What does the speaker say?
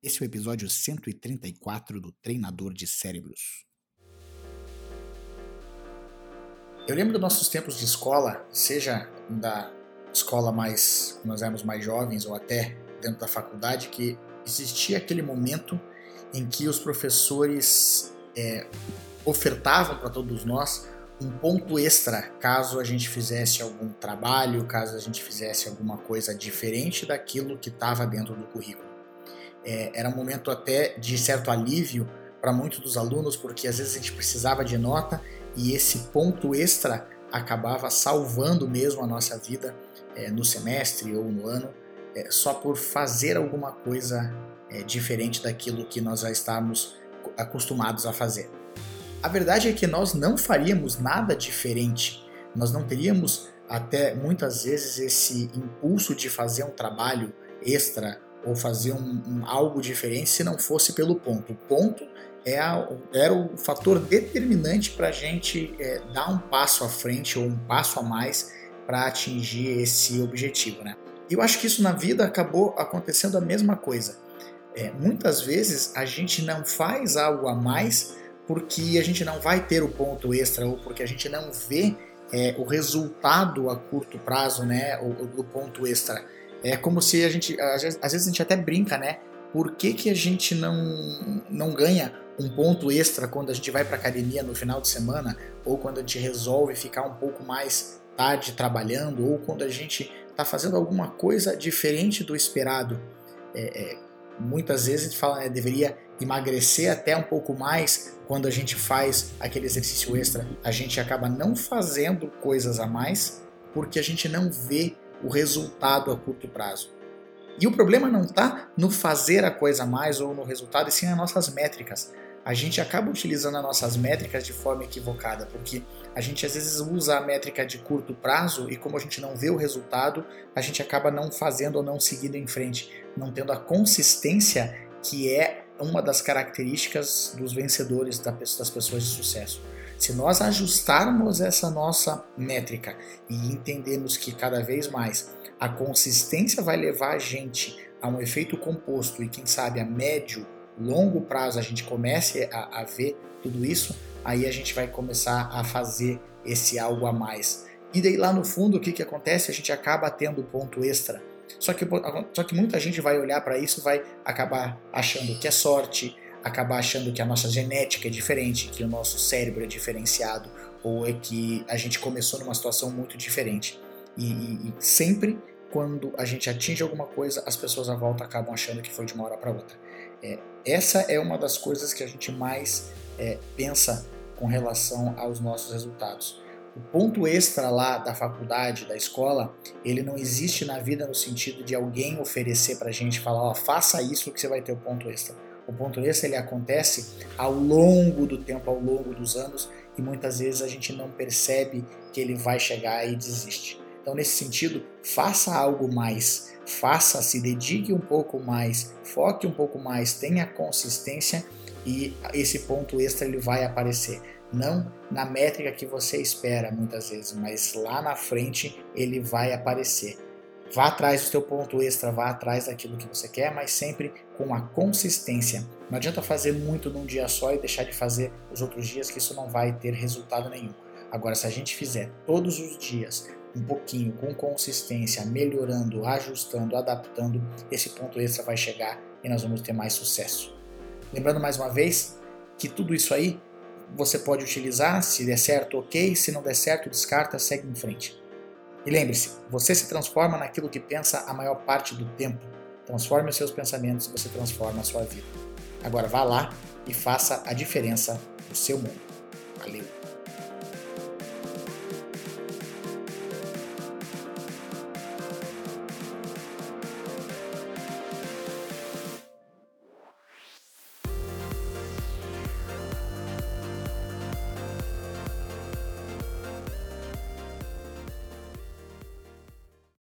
Esse é o episódio 134 do Treinador de Cérebros. Eu lembro dos nossos tempos de escola, seja da escola mais, quando nós éramos mais jovens, ou até dentro da faculdade, que existia aquele momento em que os professores é, ofertavam para todos nós um ponto extra caso a gente fizesse algum trabalho, caso a gente fizesse alguma coisa diferente daquilo que estava dentro do currículo é, era um momento até de certo alívio para muitos dos alunos, porque às vezes a gente precisava de nota e esse ponto extra acabava salvando mesmo a nossa vida é, no semestre ou no ano, é, só por fazer alguma coisa é, diferente daquilo que nós já estávamos acostumados a fazer. A verdade é que nós não faríamos nada diferente, nós não teríamos até muitas vezes esse impulso de fazer um trabalho extra ou fazer um, um, algo diferente se não fosse pelo ponto. O ponto é a, era o fator determinante para a gente é, dar um passo à frente ou um passo a mais para atingir esse objetivo. Né? Eu acho que isso na vida acabou acontecendo a mesma coisa. É, muitas vezes a gente não faz algo a mais porque a gente não vai ter o ponto extra ou porque a gente não vê é, o resultado a curto prazo, né, o, o ponto extra. É como se a gente, às vezes, a gente até brinca, né? Por que, que a gente não, não ganha um ponto extra quando a gente vai para academia no final de semana ou quando a gente resolve ficar um pouco mais tarde trabalhando ou quando a gente está fazendo alguma coisa diferente do esperado? É, é, muitas vezes a gente fala, né, deveria emagrecer até um pouco mais quando a gente faz aquele exercício extra. A gente acaba não fazendo coisas a mais porque a gente não vê o resultado a curto prazo. E o problema não está no fazer a coisa mais ou no resultado, e sim nas nossas métricas. A gente acaba utilizando as nossas métricas de forma equivocada, porque a gente às vezes usa a métrica de curto prazo e como a gente não vê o resultado, a gente acaba não fazendo ou não seguindo em frente, não tendo a consistência que é uma das características dos vencedores das pessoas de sucesso. Se nós ajustarmos essa nossa métrica e entendermos que cada vez mais a consistência vai levar a gente a um efeito composto e quem sabe a médio, longo prazo a gente comece a, a ver tudo isso, aí a gente vai começar a fazer esse algo a mais. E daí lá no fundo o que, que acontece? A gente acaba tendo ponto extra. Só que, só que muita gente vai olhar para isso vai acabar achando que é sorte, acabar achando que a nossa genética é diferente, que o nosso cérebro é diferenciado, ou é que a gente começou numa situação muito diferente. E, e, e sempre quando a gente atinge alguma coisa, as pessoas à volta acabam achando que foi de uma hora para outra. É, essa é uma das coisas que a gente mais é, pensa com relação aos nossos resultados. O ponto extra lá da faculdade, da escola, ele não existe na vida no sentido de alguém oferecer para a gente falar, ó, faça isso que você vai ter o ponto extra o ponto extra ele acontece ao longo do tempo, ao longo dos anos, e muitas vezes a gente não percebe que ele vai chegar e desiste. Então, nesse sentido, faça algo mais, faça, se dedique um pouco mais, foque um pouco mais, tenha consistência e esse ponto extra ele vai aparecer. Não na métrica que você espera muitas vezes, mas lá na frente ele vai aparecer. Vá atrás do seu ponto extra, vá atrás daquilo que você quer, mas sempre com a consistência. Não adianta fazer muito num dia só e deixar de fazer os outros dias, que isso não vai ter resultado nenhum. Agora, se a gente fizer todos os dias um pouquinho, com consistência, melhorando, ajustando, adaptando, esse ponto extra vai chegar e nós vamos ter mais sucesso. Lembrando mais uma vez que tudo isso aí você pode utilizar, se der certo, ok, se não der certo, descarta, segue em frente. E lembre-se, você se transforma naquilo que pensa a maior parte do tempo. Transforme os seus pensamentos e você transforma a sua vida. Agora vá lá e faça a diferença no seu mundo. Valeu!